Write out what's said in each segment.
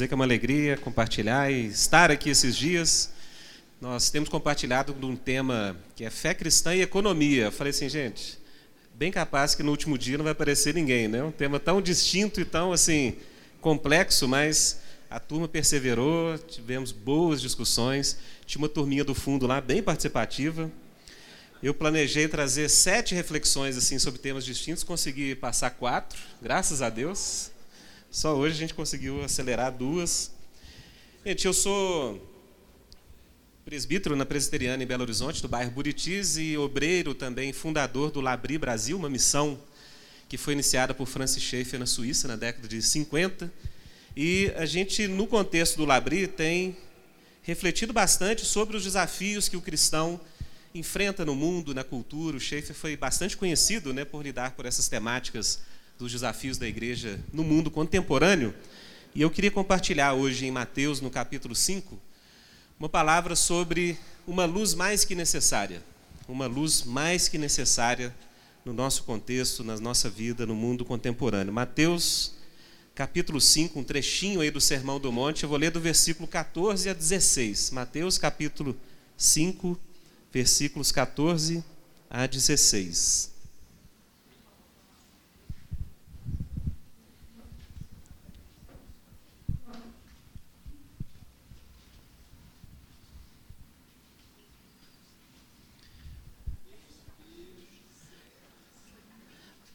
Dizer que é uma alegria compartilhar e estar aqui esses dias. Nós temos compartilhado um tema que é fé cristã e economia. Eu falei assim, gente, bem capaz que no último dia não vai aparecer ninguém, né? Um tema tão distinto e tão assim complexo, mas a turma perseverou, tivemos boas discussões. Tinha uma turminha do fundo lá bem participativa. Eu planejei trazer sete reflexões assim sobre temas distintos, consegui passar quatro, graças a Deus. Só hoje a gente conseguiu acelerar duas. Gente, eu sou presbítero na Presbiteriana em Belo Horizonte, do bairro Buritis, e obreiro também, fundador do Labri Brasil, uma missão que foi iniciada por Francis Schaeffer na Suíça na década de 50. E a gente, no contexto do Labri, tem refletido bastante sobre os desafios que o cristão enfrenta no mundo, na cultura. O Schaeffer foi bastante conhecido né, por lidar por essas temáticas dos desafios da igreja no mundo contemporâneo. E eu queria compartilhar hoje em Mateus, no capítulo 5, uma palavra sobre uma luz mais que necessária. Uma luz mais que necessária no nosso contexto, na nossa vida, no mundo contemporâneo. Mateus, capítulo 5, um trechinho aí do Sermão do Monte, eu vou ler do versículo 14 a 16. Mateus, capítulo 5, versículos 14 a 16.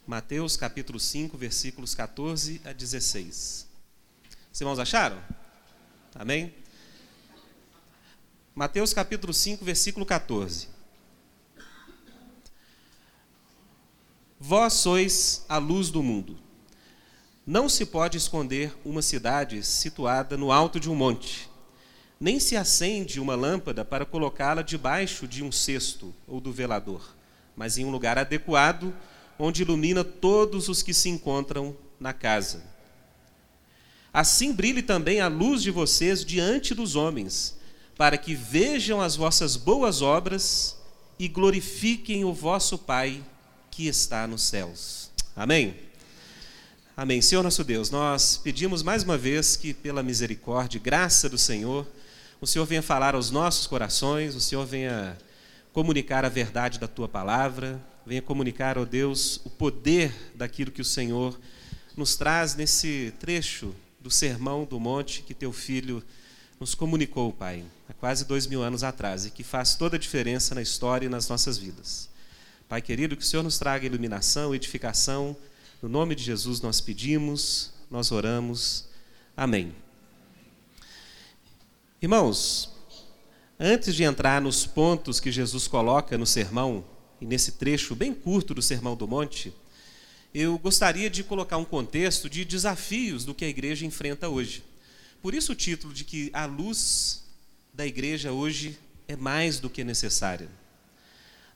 Mateus capítulo 5, versículos 14 a 16. Os irmãos acharam? Amém? Mateus capítulo 5, versículo 14. Vós sois a luz do mundo. Não se pode esconder uma cidade situada no alto de um monte, nem se acende uma lâmpada para colocá-la debaixo de um cesto ou do velador, mas em um lugar adequado onde ilumina todos os que se encontram na casa. Assim brilhe também a luz de vocês diante dos homens, para que vejam as vossas boas obras e glorifiquem o vosso Pai que está nos céus. Amém? Amém. Senhor nosso Deus, nós pedimos mais uma vez que, pela misericórdia e graça do Senhor, o Senhor venha falar aos nossos corações, o Senhor venha comunicar a verdade da tua palavra, venha comunicar, ó oh Deus, o poder daquilo que o Senhor nos traz nesse trecho do Sermão do Monte que teu filho nos comunicou, Pai, há quase dois mil anos atrás e que faz toda a diferença na história e nas nossas vidas. Pai querido, que o Senhor nos traga iluminação, edificação. No nome de Jesus nós pedimos, nós oramos. Amém. Irmãos, antes de entrar nos pontos que Jesus coloca no sermão, e nesse trecho bem curto do Sermão do Monte, eu gostaria de colocar um contexto de desafios do que a igreja enfrenta hoje. Por isso o título de que a luz da igreja hoje é mais do que necessária.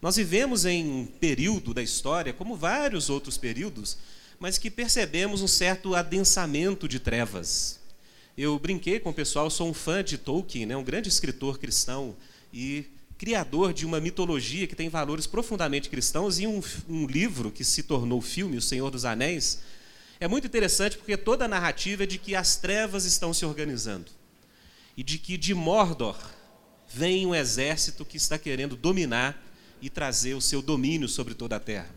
Nós vivemos em um período da história, como vários outros períodos, mas que percebemos um certo adensamento de trevas. Eu brinquei com o pessoal, sou um fã de Tolkien, né, um grande escritor cristão, e criador de uma mitologia que tem valores profundamente cristãos, e um, um livro que se tornou filme, O Senhor dos Anéis, é muito interessante porque toda a narrativa é de que as trevas estão se organizando e de que de Mordor vem um exército que está querendo dominar e trazer o seu domínio sobre toda a terra.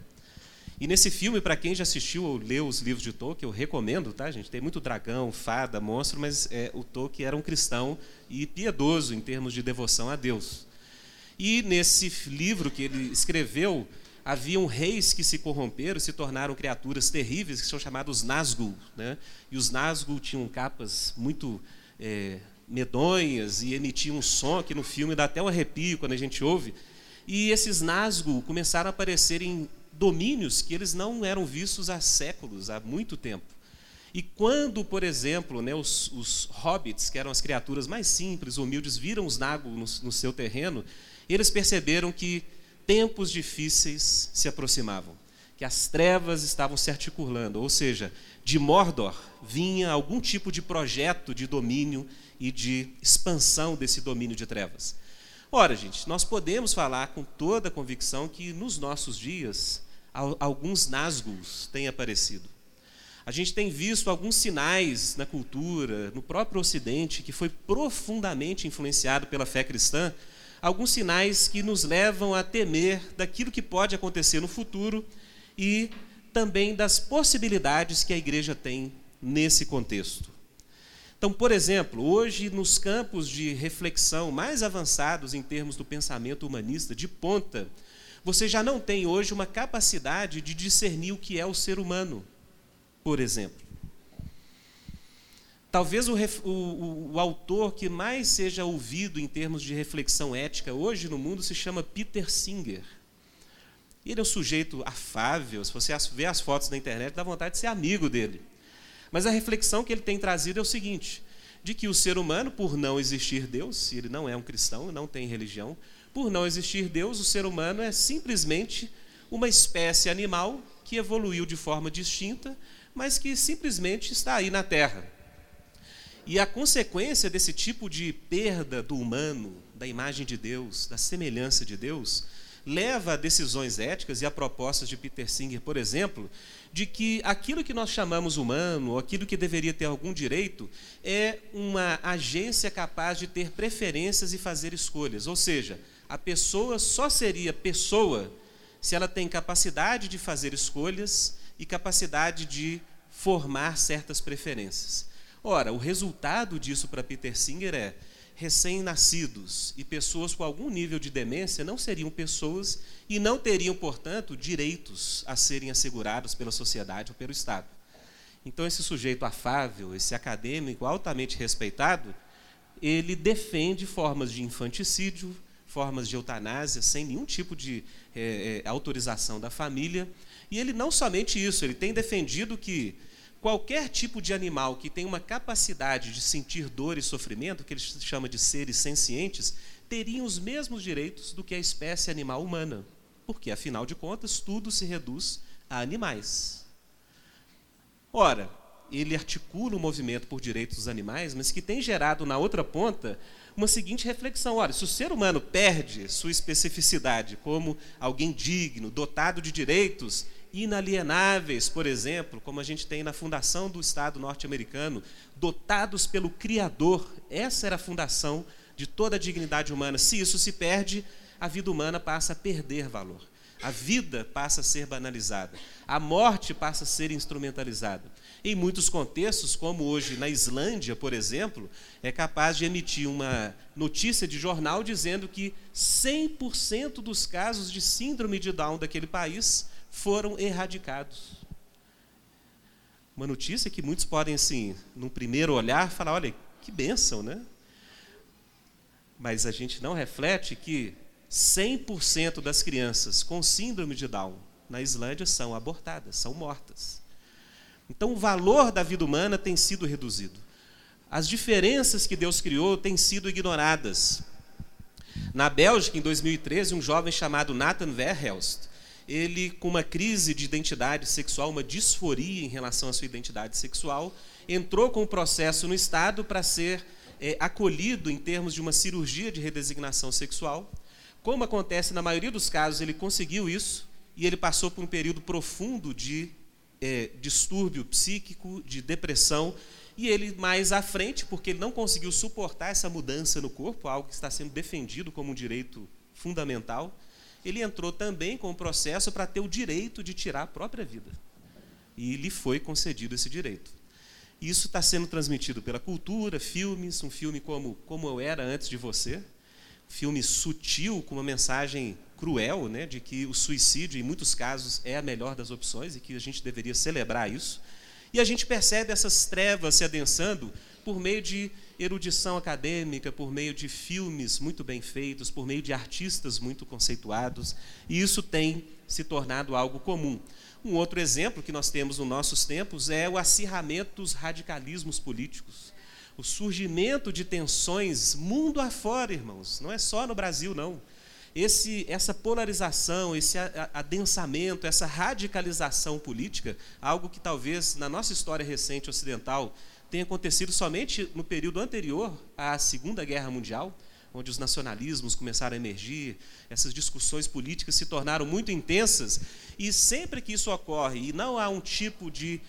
E nesse filme, para quem já assistiu ou leu os livros de Tolkien, eu recomendo, tá, gente? Tem muito dragão, fada, monstro, mas é, o Tolkien era um cristão e piedoso em termos de devoção a Deus. E nesse livro que ele escreveu, haviam reis que se corromperam, se tornaram criaturas terríveis, que são chamados Nazgûl. Né? E os Nazgûl tinham capas muito é, medonhas e emitiam um som que no filme dá até um arrepio quando a gente ouve. E esses Nazgûl começaram a aparecer em domínios que eles não eram vistos há séculos, há muito tempo. E quando, por exemplo, né, os, os, hobbits, que eram as criaturas mais simples, humildes, viram os Nazgûl no, no seu terreno, eles perceberam que tempos difíceis se aproximavam, que as trevas estavam se articulando, ou seja, de Mordor vinha algum tipo de projeto de domínio e de expansão desse domínio de trevas. Ora, gente, nós podemos falar com toda a convicção que nos nossos dias alguns Nazguls têm aparecido. A gente tem visto alguns sinais na cultura, no próprio Ocidente, que foi profundamente influenciado pela fé cristã, alguns sinais que nos levam a temer daquilo que pode acontecer no futuro e também das possibilidades que a igreja tem nesse contexto. Então, por exemplo, hoje nos campos de reflexão mais avançados em termos do pensamento humanista de ponta, você já não tem hoje uma capacidade de discernir o que é o ser humano por exemplo. Talvez o, o, o, autor que mais seja ouvido em termos de reflexão ética hoje no mundo se chama Peter Singer. Ele é um sujeito afável, se você vê as fotos na internet, dá vontade de ser amigo dele. Mas a reflexão que ele tem trazido é o seguinte: de que o ser humano, por não existir Deus, ele não é um cristão, não tem religião, por não existir Deus, o ser humano é simplesmente uma espécie animal que evoluiu de forma distinta mas que simplesmente está aí na terra. E a consequência desse tipo de perda do humano, da imagem de Deus, da semelhança de Deus, leva a decisões éticas e a propostas de Peter Singer, por exemplo, de que aquilo que nós chamamos humano, ou aquilo que deveria ter algum direito, é uma agência capaz de ter preferências e fazer escolhas. Ou seja, a pessoa só seria pessoa se ela tem capacidade de fazer escolhas e capacidade de formar certas preferências. Ora, o resultado disso para Peter Singer é recém-nascidos e pessoas com algum nível de demência não seriam pessoas e não teriam, portanto, direitos a serem assegurados pela sociedade ou pelo Estado. Então, esse sujeito afável, esse acadêmico altamente respeitado, ele defende formas de infanticídio, formas de eutanásia, sem nenhum tipo de é, autorização da família, e ele não somente isso, ele tem defendido que qualquer tipo de animal que tem uma capacidade de sentir dor e sofrimento, que ele chama de seres sencientes, teriam os mesmos direitos do que a espécie animal humana. Porque, afinal de contas, tudo se reduz a animais. Ora, ele articula o movimento por direitos dos animais, mas que tem gerado na outra ponta uma seguinte reflexão: olha, se o ser humano perde sua especificidade como alguém digno, dotado de direitos inalienáveis, por exemplo, como a gente tem na fundação do Estado norte-americano, dotados pelo Criador, essa era a fundação de toda a dignidade humana. Se isso se perde, a vida humana passa a perder valor. A vida passa a ser banalizada. A morte passa a ser instrumentalizada. Em muitos contextos, como hoje na Islândia, por exemplo, é capaz de emitir uma notícia de jornal dizendo que 100% dos casos de síndrome de Down daquele país foram erradicados. Uma notícia que muitos podem, assim, num primeiro olhar, falar: olha, que bênção, né? Mas a gente não reflete que 100% das crianças com síndrome de Down na Islândia são abortadas, são mortas. Então, o valor da vida humana tem sido reduzido. As diferenças que Deus criou têm sido ignoradas. Na Bélgica, em 2013, um jovem chamado Nathan Verhelst, ele, com uma crise de identidade sexual, uma disforia em relação à sua identidade sexual, entrou com o processo no Estado para ser é, acolhido em termos de uma cirurgia de redesignação sexual. Como acontece na maioria dos casos, ele conseguiu isso e ele passou por um período profundo de é, distúrbio psíquico, de depressão, e ele mais à frente, porque ele não conseguiu suportar essa mudança no corpo, algo que está sendo defendido como um direito fundamental, ele entrou também com o processo para ter o direito de tirar a própria vida. E lhe foi concedido esse direito. Isso está sendo transmitido pela cultura, filmes, um filme como Como Eu Era Antes de Você, filme sutil, com uma mensagem cruel, né, de que o suicídio, em muitos casos, é a melhor das opções e que a gente deveria celebrar isso. E a gente percebe essas trevas se adensando por meio de erudição acadêmica, por meio de filmes muito bem feitos, por meio de artistas muito conceituados, e isso tem se tornado algo comum. Um outro exemplo que nós temos nos nossos tempos é o acirramento dos radicalismos políticos. O surgimento de tensões mundo afora, irmãos, não é só no Brasil, não esse, essa polarização, esse adensamento, essa radicalização política, algo que talvez na nossa história recente ocidental tenha acontecido somente no período anterior à Segunda Guerra Mundial, onde os nacionalismos começaram a emergir, essas discussões políticas se tornaram muito intensas, e sempre que isso ocorre e não há um tipo de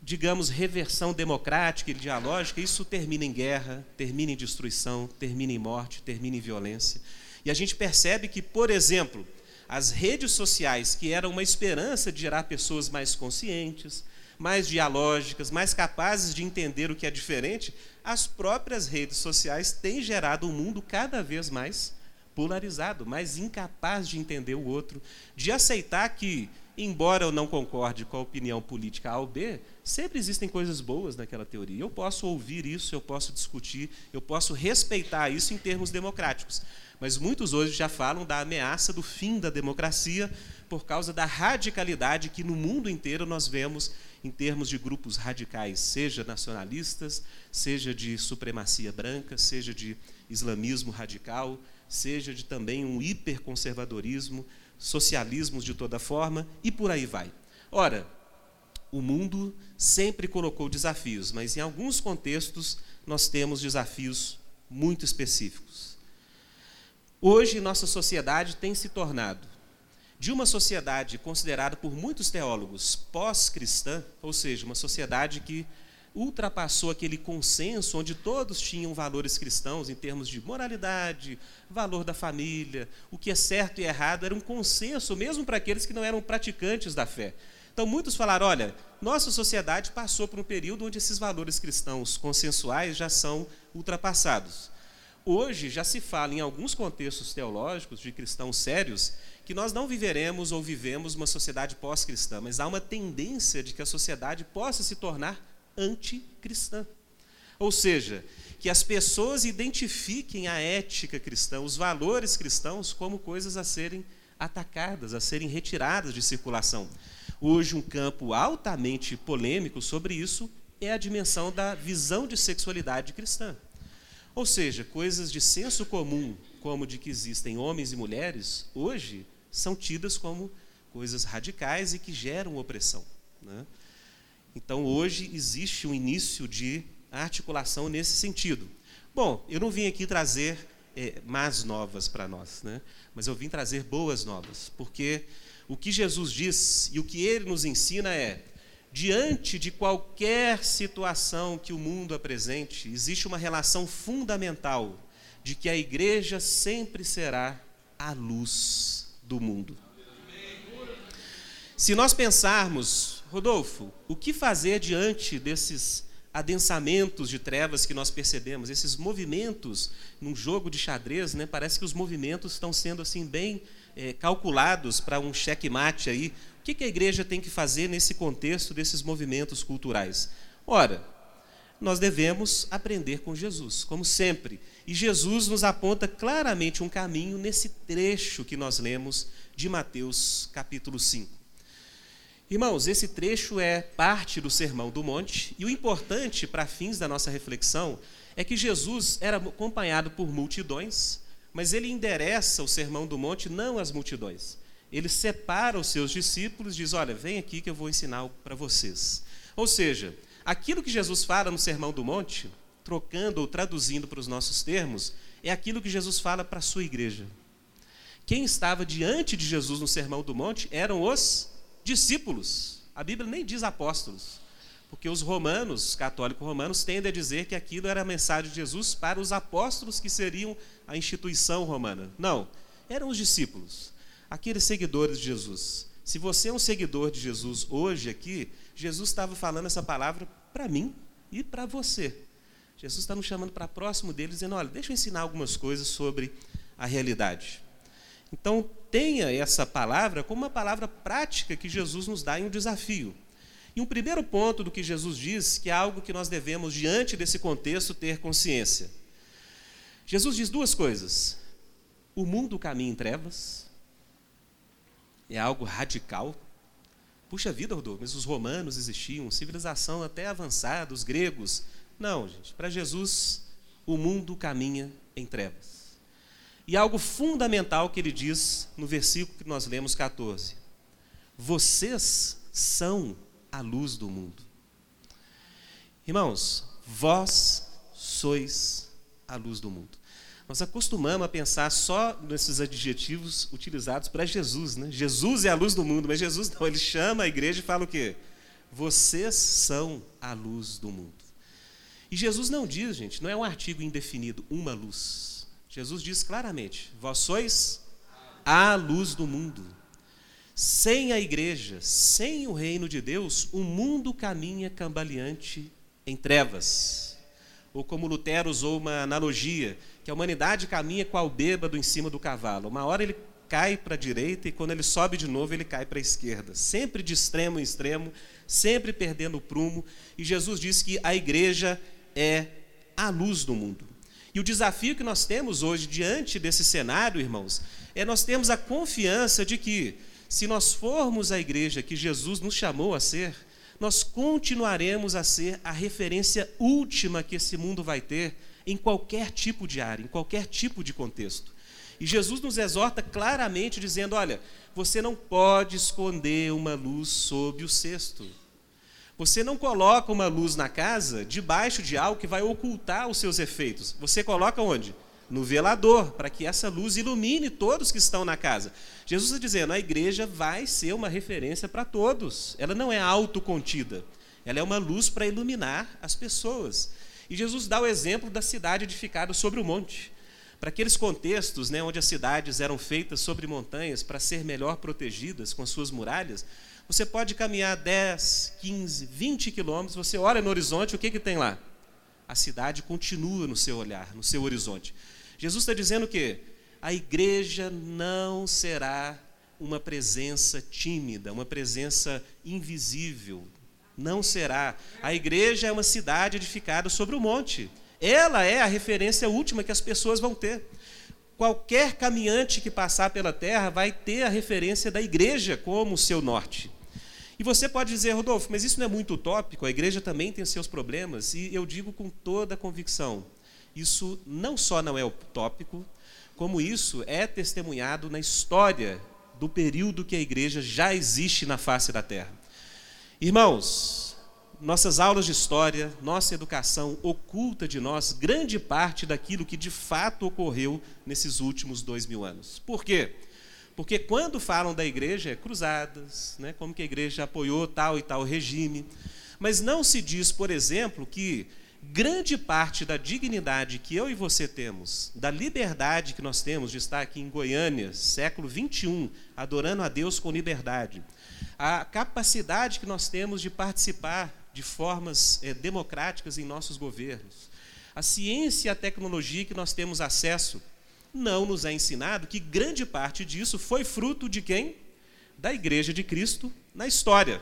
digamos, reversão democrática e dialógica, isso termina em guerra, termina em destruição, termina em morte, termina em violência. E a gente percebe que, por exemplo, as redes sociais, que eram uma esperança de gerar pessoas mais conscientes, mais dialógicas, mais capazes de entender o que é diferente, as próprias redes sociais têm gerado um mundo cada vez mais polarizado, mais incapaz de entender o outro, de aceitar que, embora eu não concorde com a opinião política A ou B, sempre existem coisas boas naquela teoria. Eu posso ouvir isso, eu posso discutir, eu posso respeitar isso em termos democráticos. Mas muitos hoje já falam da ameaça do fim da democracia por causa da radicalidade que no mundo inteiro nós vemos em termos de grupos radicais, seja nacionalistas, seja de supremacia branca, seja de islamismo radical, seja de também um hiperconservadorismo, socialismos de toda forma e por aí vai. Ora, o mundo sempre colocou desafios, mas em alguns contextos nós temos desafios muito específicos. Hoje, nossa sociedade tem se tornado de uma sociedade considerada por muitos teólogos pós-cristã, ou seja, uma sociedade que ultrapassou aquele consenso onde todos tinham valores cristãos em termos de moralidade, valor da família, o que é certo e errado, era um consenso mesmo para aqueles que não eram praticantes da fé. Então muitos falaram: olha, nossa sociedade passou por um período onde esses valores cristãos consensuais já são ultrapassados. Hoje já se fala em alguns contextos teológicos de cristãos sérios que nós não viveremos ou vivemos uma sociedade pós-cristã, mas há uma tendência de que a sociedade possa se tornar anticristã. Ou seja, que as pessoas identifiquem a ética cristã, os valores cristãos, como coisas a serem atacadas, a serem retiradas de circulação. Hoje, um campo altamente polêmico sobre isso é a dimensão da visão de sexualidade cristã. Ou seja, coisas de senso comum, como de que existem homens e mulheres, hoje são tidas como coisas radicais e que geram opressão. Né? Então, hoje existe um início de articulação nesse sentido. Bom, eu não vim aqui trazer é, más novas para nós, né? mas eu vim trazer boas novas, porque o que Jesus diz e o que ele nos ensina é diante de qualquer situação que o mundo apresente, existe uma relação fundamental de que a igreja sempre será a luz do mundo. Se nós pensarmos, Rodolfo, o que fazer diante desses adensamentos de trevas que nós percebemos, esses movimentos num jogo de xadrez, né? Parece que os movimentos estão sendo assim bem é, calculados para um checkmate aí, o que, que a igreja tem que fazer nesse contexto desses movimentos culturais? Ora, nós devemos aprender com Jesus, como sempre. E Jesus nos aponta claramente um caminho nesse trecho que nós lemos de Mateus capítulo 5. Irmãos, esse trecho é parte do Sermão do Monte, e o importante para fins da nossa reflexão é que Jesus era acompanhado por multidões, mas ele endereça o Sermão do Monte não às multidões, ele separa os seus discípulos e diz: Olha, vem aqui que eu vou ensinar para vocês. Ou seja, aquilo que Jesus fala no Sermão do Monte, trocando ou traduzindo para os nossos termos, é aquilo que Jesus fala para a sua igreja. Quem estava diante de Jesus no Sermão do Monte eram os discípulos. A Bíblia nem diz apóstolos, porque os romanos, católicos romanos, tendem a dizer que aquilo era a mensagem de Jesus para os apóstolos que seriam a instituição romana. Não, eram os discípulos aqueles seguidores de Jesus. Se você é um seguidor de Jesus hoje aqui, Jesus estava falando essa palavra para mim e para você. Jesus está nos chamando para próximo deles, dizendo: olha, deixa eu ensinar algumas coisas sobre a realidade. Então, tenha essa palavra como uma palavra prática que Jesus nos dá em um desafio. E um primeiro ponto do que Jesus diz, que é algo que nós devemos, diante desse contexto, ter consciência. Jesus diz duas coisas: o mundo caminha em trevas é algo radical. Puxa vida, Rodolfo, mas os romanos existiam, civilização até avançada, os gregos. Não, gente, para Jesus, o mundo caminha em trevas. E algo fundamental que ele diz no versículo que nós lemos 14: Vocês são a luz do mundo. Irmãos, vós sois a luz do mundo. Nós acostumamos a pensar só nesses adjetivos utilizados para Jesus. Né? Jesus é a luz do mundo, mas Jesus não, ele chama a igreja e fala o quê? vocês são a luz do mundo. E Jesus não diz, gente, não é um artigo indefinido, uma luz. Jesus diz claramente: vós sois a luz do mundo. Sem a igreja, sem o reino de Deus, o mundo caminha cambaleante em trevas. Ou como Lutero usou uma analogia, que a humanidade caminha qual bêbado em cima do cavalo. Uma hora ele cai para a direita e quando ele sobe de novo ele cai para a esquerda, sempre de extremo em extremo, sempre perdendo o prumo. E Jesus disse que a igreja é a luz do mundo. E o desafio que nós temos hoje diante desse cenário, irmãos, é nós termos a confiança de que se nós formos a igreja que Jesus nos chamou a ser, nós continuaremos a ser a referência última que esse mundo vai ter em qualquer tipo de área, em qualquer tipo de contexto. E Jesus nos exorta claramente dizendo: olha, você não pode esconder uma luz sob o cesto. Você não coloca uma luz na casa debaixo de algo que vai ocultar os seus efeitos. Você coloca onde? no velador, para que essa luz ilumine todos que estão na casa. Jesus está dizendo: a igreja vai ser uma referência para todos. Ela não é autocontida. Ela é uma luz para iluminar as pessoas. E Jesus dá o exemplo da cidade edificada sobre o monte. Para aqueles contextos né, onde as cidades eram feitas sobre montanhas para ser melhor protegidas com as suas muralhas, você pode caminhar 10, 15, 20 quilômetros, você olha no horizonte, o que, que tem lá? A cidade continua no seu olhar, no seu horizonte. Jesus está dizendo que a igreja não será uma presença tímida, uma presença invisível. Não será. A igreja é uma cidade edificada sobre o monte. Ela é a referência última que as pessoas vão ter. Qualquer caminhante que passar pela terra vai ter a referência da igreja como seu norte. E você pode dizer, Rodolfo, mas isso não é muito utópico? A igreja também tem seus problemas. E eu digo com toda a convicção: isso não só não é utópico, como isso é testemunhado na história do período que a igreja já existe na face da terra. Irmãos, nossas aulas de história, nossa educação oculta de nós grande parte daquilo que de fato ocorreu nesses últimos dois mil anos. Por quê? Porque quando falam da igreja, é cruzadas, né, como que a igreja apoiou tal e tal regime. Mas não se diz, por exemplo, que grande parte da dignidade que eu e você temos, da liberdade que nós temos de estar aqui em Goiânia, século 21, adorando a Deus com liberdade, a capacidade que nós temos de participar de formas é, democráticas em nossos governos, a ciência e a tecnologia que nós temos acesso, não nos é ensinado que grande parte disso foi fruto de quem? Da Igreja de Cristo na história.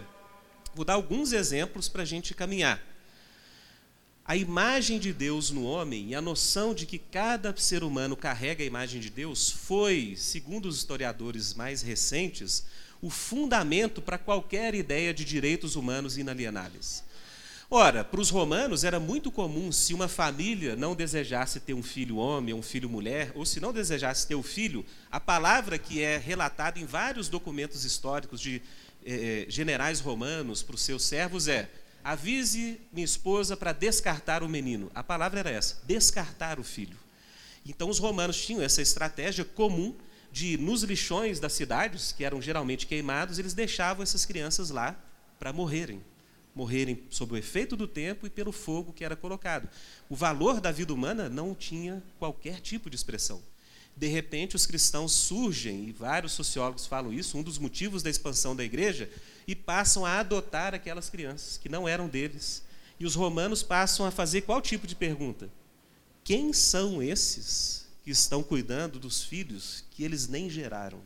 Vou dar alguns exemplos para a gente caminhar a imagem de Deus no homem e a noção de que cada ser humano carrega a imagem de Deus foi, segundo os historiadores mais recentes, o fundamento para qualquer ideia de direitos humanos inalienáveis. Ora, para os romanos era muito comum se uma família não desejasse ter um filho homem ou um filho mulher, ou se não desejasse ter o um filho, a palavra que é relatada em vários documentos históricos de eh, eh generais romanos para os seus servos é avise minha esposa para descartar o menino. A palavra era essa: descartar o filho. Então os romanos tinham essa estratégia comum de, nos lixões das cidades, que eram geralmente queimados, eles deixavam essas crianças lá para morrerem. Morrerem sob o efeito do tempo e pelo fogo que era colocado. O valor da vida humana não tinha qualquer tipo de expressão. De repente, os cristãos surgem, e vários sociólogos falam isso, um dos motivos da expansão da igreja e passam a adotar aquelas crianças que não eram deles. E os romanos passam a fazer qual tipo de pergunta? Quem são esses que estão cuidando dos filhos que eles nem geraram?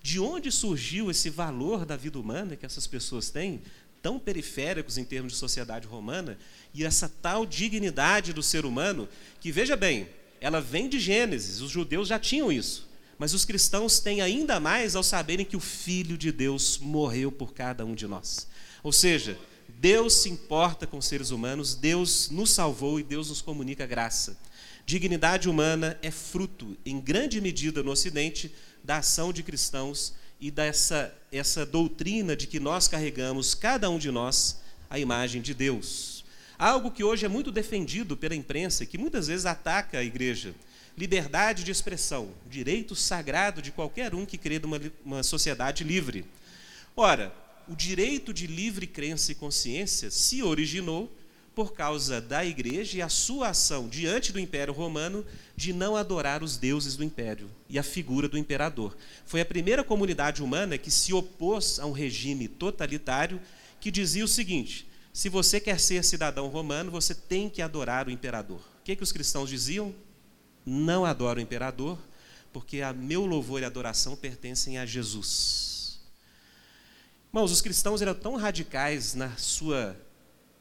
De onde surgiu esse valor da vida humana que essas pessoas têm, tão periféricos em termos de sociedade romana, e essa tal dignidade do ser humano, que veja bem, ela vem de Gênesis, os judeus já tinham isso. Mas os cristãos têm ainda mais ao saberem que o Filho de Deus morreu por cada um de nós. Ou seja, Deus se importa com os seres humanos, Deus nos salvou e Deus nos comunica graça. Dignidade humana é fruto, em grande medida no Ocidente, da ação de cristãos e dessa essa doutrina de que nós carregamos, cada um de nós, a imagem de Deus. Algo que hoje é muito defendido pela imprensa, que muitas vezes ataca a igreja liberdade de expressão, direito sagrado de qualquer um que crê numa uma sociedade livre. Ora, o direito de livre crença e consciência se originou por causa da igreja e a sua ação diante do Império Romano de não adorar os deuses do império e a figura do imperador. Foi a primeira comunidade humana que se opôs a um regime totalitário que dizia o seguinte: se você quer ser cidadão romano, você tem que adorar o imperador. O que, que os cristãos diziam? Não adoro o imperador, porque a meu louvor e adoração pertencem a Jesus. Irmãos, os cristãos eram tão radicais na sua,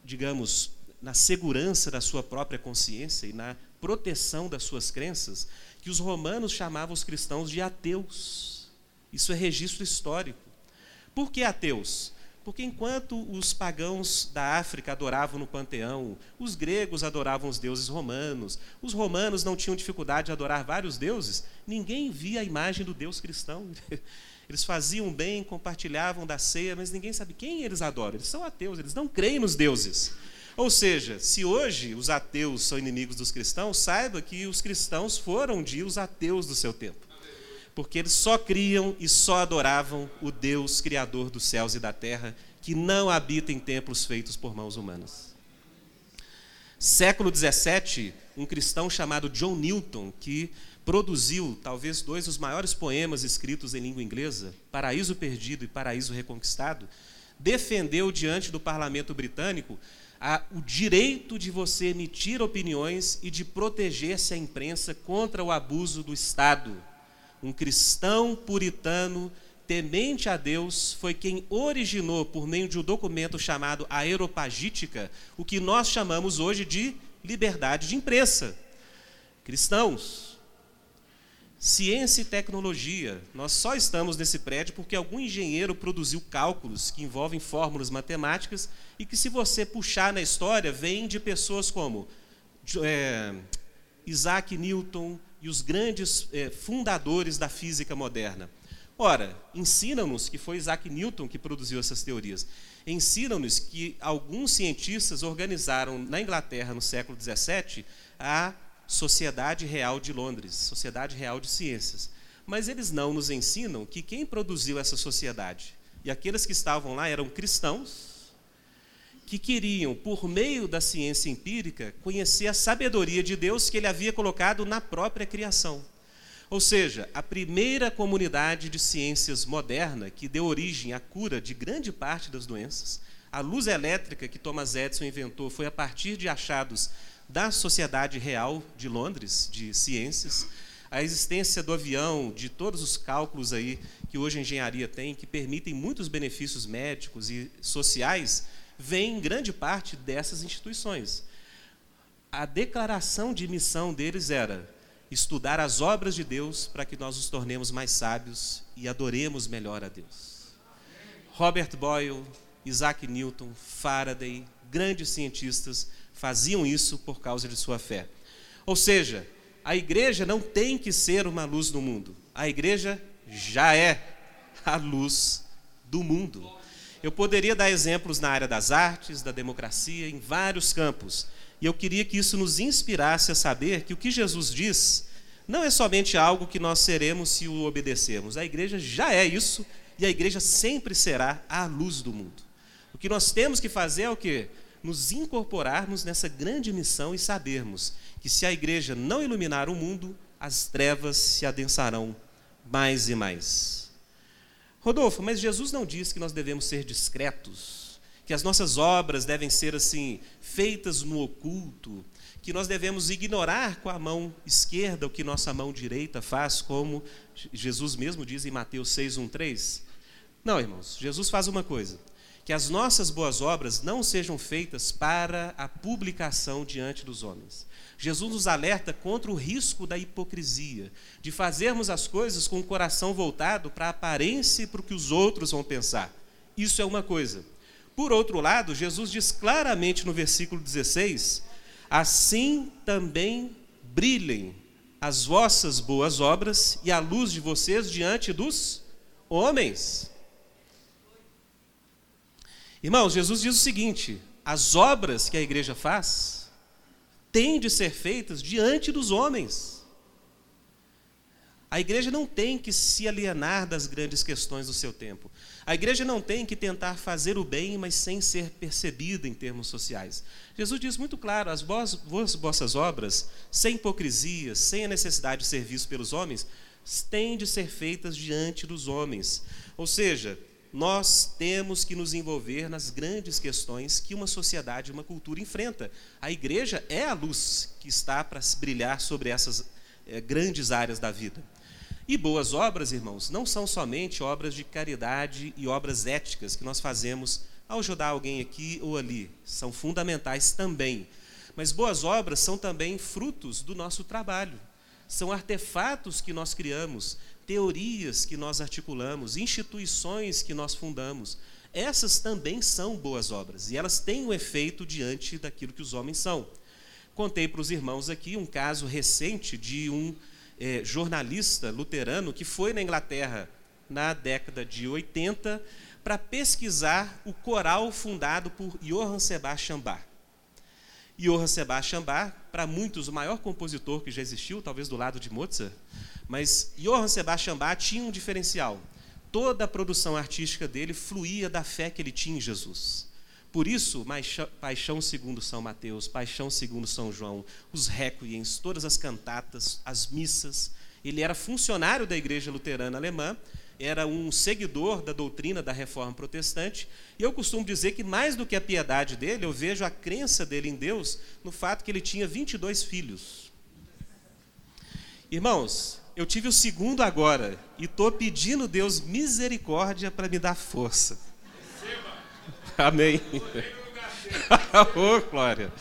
digamos, na segurança da sua própria consciência e na proteção das suas crenças, que os romanos chamavam os cristãos de ateus. Isso é registro histórico. Por que ateus? Porque enquanto os pagãos da África adoravam no panteão, os gregos adoravam os deuses romanos, os romanos não tinham dificuldade de adorar vários deuses, ninguém via a imagem do Deus cristão. Eles faziam bem, compartilhavam da ceia, mas ninguém sabe quem eles adoram. Eles são ateus, eles não creem nos deuses. Ou seja, se hoje os ateus são inimigos dos cristãos, saiba que os cristãos foram dia os ateus do seu tempo. Porque eles só criam e só adoravam o Deus criador dos céus e da terra, que não habita em templos feitos por mãos humanas. Século 17, um cristão chamado John Newton, que produziu talvez dois dos maiores poemas escritos em língua inglesa, Paraíso Perdido e Paraíso Reconquistado, defendeu diante do parlamento britânico a, o direito de você emitir opiniões e de proteger-se a imprensa contra o abuso do Estado. Um cristão puritano, temente a Deus, foi quem originou, por meio de um documento chamado Aeropagítica, o que nós chamamos hoje de liberdade de imprensa. Cristãos, Ciência e tecnologia. Nós só estamos nesse prédio porque algum engenheiro produziu cálculos que envolvem fórmulas matemáticas e que, se você puxar na história, vêm de pessoas como é, Isaac Newton e os grandes é, fundadores da física moderna. Ora, ensinam-nos que foi Isaac Newton que produziu essas teorias. Ensinam-nos que alguns cientistas organizaram na Inglaterra, no século XVII, a Sociedade Real de Londres, Sociedade Real de Ciências. Mas eles não nos ensinam que quem produziu essa sociedade e aqueles que estavam lá eram cristãos que queriam, por meio da ciência empírica, conhecer a sabedoria de Deus que ele havia colocado na própria criação. Ou seja, a primeira comunidade de ciências moderna que deu origem à cura de grande parte das doenças, a luz elétrica que Thomas Edison inventou foi a partir de achados da Sociedade Real de Londres de Ciências, a existência do avião, de todos os cálculos aí que hoje a engenharia tem, que permitem muitos benefícios médicos e sociais, vem em grande parte dessas instituições. A declaração de missão deles era estudar as obras de Deus para que nós nos tornemos mais sábios e adoremos melhor a Deus. Robert Boyle, Isaac Newton, Faraday, grandes cientistas faziam isso por causa de sua fé. Ou seja, a igreja não tem que ser uma luz no mundo, a igreja já é a luz do mundo. Eu poderia dar exemplos na área das artes, da democracia, em vários campos. E eu queria que isso nos inspirasse a saber que o que Jesus diz não é somente algo que nós seremos se o obedecermos. A igreja já é isso e a igreja sempre será a luz do mundo. O que nós temos que fazer é o quê? Nos incorporarmos nessa grande missão e sabermos que se a igreja não iluminar o mundo, as trevas se adensarão mais e mais. Rodolfo, mas Jesus não disse que nós devemos ser discretos, que as nossas obras devem ser assim, feitas no oculto, que nós devemos ignorar com a mão esquerda o que nossa mão direita faz, como Jesus mesmo diz em Mateus 6:13. Não, irmãos, Jesus faz uma coisa que as nossas boas obras não sejam feitas para a publicação diante dos homens. Jesus nos alerta contra o risco da hipocrisia, de fazermos as coisas com o coração voltado para a aparência e para o que os outros vão pensar. Isso é uma coisa. Por outro lado, Jesus diz claramente no versículo 16: Assim também brilhem as vossas boas obras e a luz de vocês diante dos homens Irmãos, Jesus diz o seguinte: as obras que a igreja faz têm de ser feitas diante dos homens. A igreja não tem que se alienar das grandes questões do seu tempo. A igreja não tem que tentar fazer o bem, mas sem ser percebida em termos sociais. Jesus diz muito claro: as vossas obras, sem hipocrisia, sem a necessidade de ser visto pelos homens, têm de ser feitas diante dos homens. Ou seja, nós temos que nos envolver nas grandes questões que uma sociedade, uma cultura enfrenta. A igreja é a luz que está para brilhar sobre essas é, grandes áreas da vida. E boas obras, irmãos, não são somente obras de caridade e obras éticas que nós fazemos ao ajudar alguém aqui ou ali. São fundamentais também. Mas boas obras são também frutos do nosso trabalho. São artefatos que nós criamos, teorias que nós articulamos, instituições que nós fundamos. Essas também são boas obras e elas têm um efeito diante daquilo que os homens são. Contei para os irmãos aqui um caso recente de um é, jornalista luterano que foi na Inglaterra na década de 80 para pesquisar o coral fundado por Johann Sebastian Bach. Johann Sebastian Bach, para muitos, o maior compositor que já existiu, talvez do lado de Mozart, mas Johann Sebastian Bach tinha um diferencial. Toda a produção artística dele fluía da fé que ele tinha em Jesus. Por isso, Paixão segundo São Mateus, Paixão segundo São João, os requiems, todas as cantatas, as missas. Ele era funcionário da Igreja Luterana Alemã, era um seguidor da doutrina da Reforma Protestante, e eu costumo dizer que mais do que a piedade dele, eu vejo a crença dele em Deus no fato que ele tinha 22 filhos. Irmãos, eu tive o segundo agora e estou pedindo Deus misericórdia para me dar força. Amém. Ô, oh, glória.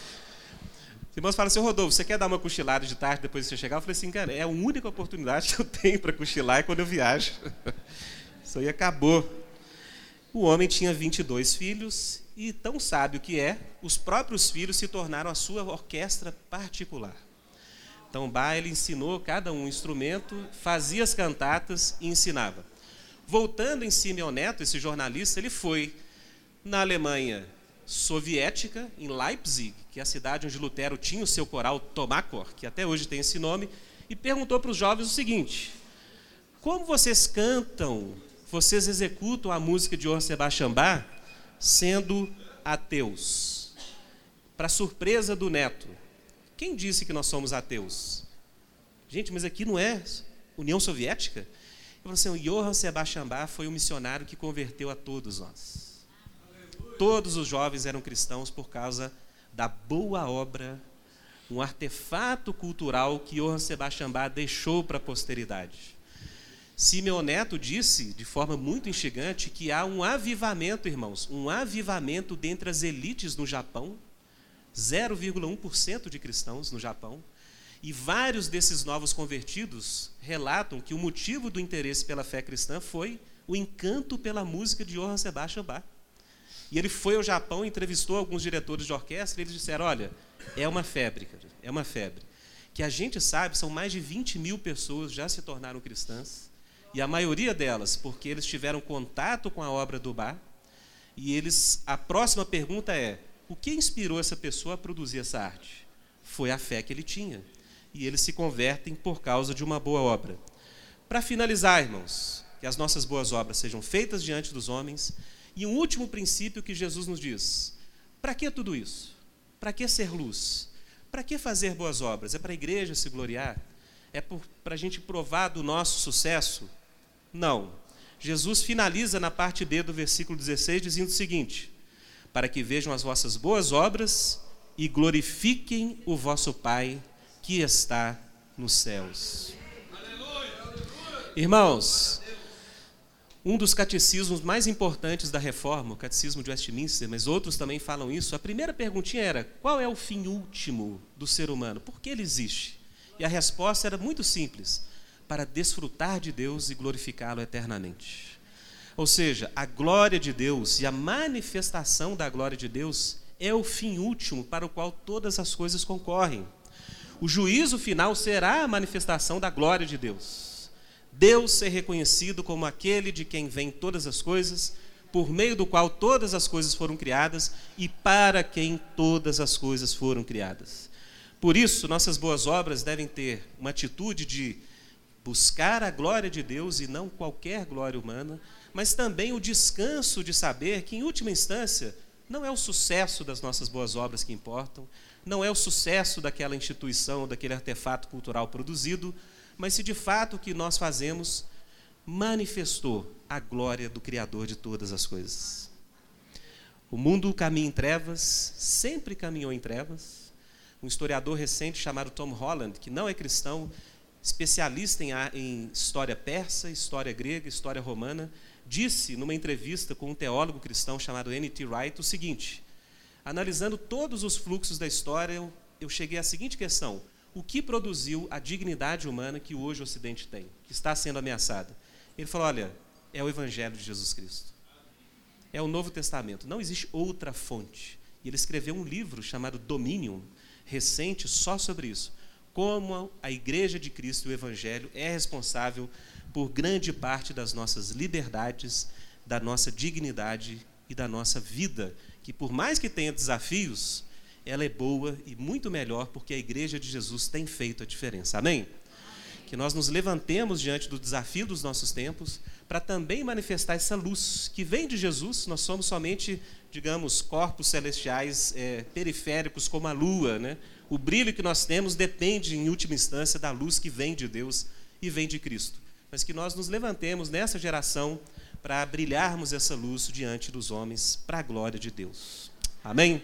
Os irmãos falam assim, Rodolfo, você quer dar uma cochilada de tarde depois de você chegar? Eu falei assim, cara, é a única oportunidade que eu tenho para cochilar é quando eu viajo. Isso aí acabou. O homem tinha 22 filhos e, tão sábio que é, os próprios filhos se tornaram a sua orquestra particular. Então, Bach, ele ensinou cada um instrumento, fazia as cantatas e ensinava. Voltando em Simeon Neto, esse jornalista, ele foi na Alemanha soviética, em Leipzig, que é a cidade onde Lutero tinha o seu coral Tomakor, que até hoje tem esse nome, e perguntou para os jovens o seguinte: Como vocês cantam, vocês executam a música de Johann Sebastian Bach sendo ateus? Para surpresa do neto, quem disse que nós somos ateus? Gente, mas aqui não é União Soviética? Eu falei assim, Johann Sebastian Bach foi o missionário que converteu a todos nós todos os jovens eram cristãos por causa da boa obra, um artefato cultural que Johann Sebastian Bach deixou para a posteridade. Simeon Neto disse, de forma muito instigante, que há um avivamento, irmãos, um avivamento dentre as elites no Japão, 0,1% de cristãos no Japão, e vários desses novos convertidos relatam que o motivo do interesse pela fé cristã foi o encanto pela música de Johann Sebastian Bach. E ele foi ao Japão, entrevistou alguns diretores de orquestra, e eles disseram: olha, é uma febre, cara, é uma febre. Que a gente sabe, são mais de 20 mil pessoas já se tornaram cristãs, e a maioria delas, porque eles tiveram contato com a obra do Bar, e eles. A próxima pergunta é: o que inspirou essa pessoa a produzir essa arte? Foi a fé que ele tinha. E eles se convertem por causa de uma boa obra. Para finalizar, irmãos, que as nossas boas obras sejam feitas diante dos homens e um último princípio que Jesus nos diz: para que tudo isso? Para que ser luz? Para que fazer boas obras? É para a igreja se gloriar? É para a gente provar do nosso sucesso? Não. Jesus finaliza na parte B do versículo 16 dizendo o seguinte: Para que vejam as vossas boas obras e glorifiquem o vosso Pai que está nos céus. Irmãos, um dos catecismos mais importantes da reforma, o catecismo de Westminster, mas outros também falam isso. A primeira perguntinha era: qual é o fim último do ser humano? Por que ele existe? E a resposta era muito simples: para desfrutar de Deus e glorificá-lo eternamente. Ou seja, a glória de Deus e a manifestação da glória de Deus é o fim último para o qual todas as coisas concorrem. O juízo final será a manifestação da glória de Deus. Deus ser reconhecido como aquele de quem vêm todas as coisas, por meio do qual todas as coisas foram criadas e para quem todas as coisas foram criadas. Por isso, nossas boas obras devem ter uma atitude de buscar a glória de Deus e não qualquer glória humana, mas também o descanso de saber que, em última instância, não é o sucesso das nossas boas obras que importam, não é o sucesso daquela instituição, daquele artefato cultural produzido, mas se de fato o que nós fazemos manifestou a glória do Criador de todas as coisas. O mundo caminha em trevas, sempre caminhou em trevas. Um historiador recente chamado Tom Holland, que não é cristão, especialista em, história persa, história grega, história romana, disse numa entrevista com um teólogo cristão chamado N.T. Wright o seguinte: analisando todos os fluxos da história, eu cheguei à seguinte questão: o que produziu a dignidade humana que hoje o Ocidente tem, que está sendo ameaçada? Ele falou: olha, é o Evangelho de Jesus Cristo. É o Novo Testamento. Não existe outra fonte. E ele escreveu um livro chamado Dominion, recente, só sobre isso. Como a Igreja de Cristo e o Evangelho é responsável por grande parte das nossas liberdades, da nossa dignidade e da nossa vida, que por mais que tenha desafios, ela é boa e muito melhor porque a Igreja de Jesus tem feito a diferença. Amém? Que nós nos levantemos diante do desafio dos nossos tempos para também manifestar essa luz que vem de Jesus. Nós somos somente, digamos, corpos celestiais é, periféricos como a lua, né? O brilho que nós temos depende, em última instância, da luz que vem de Deus e vem de Cristo. Mas que nós nos levantemos nessa geração para brilharmos essa luz diante dos homens, para a glória de Deus. Amém?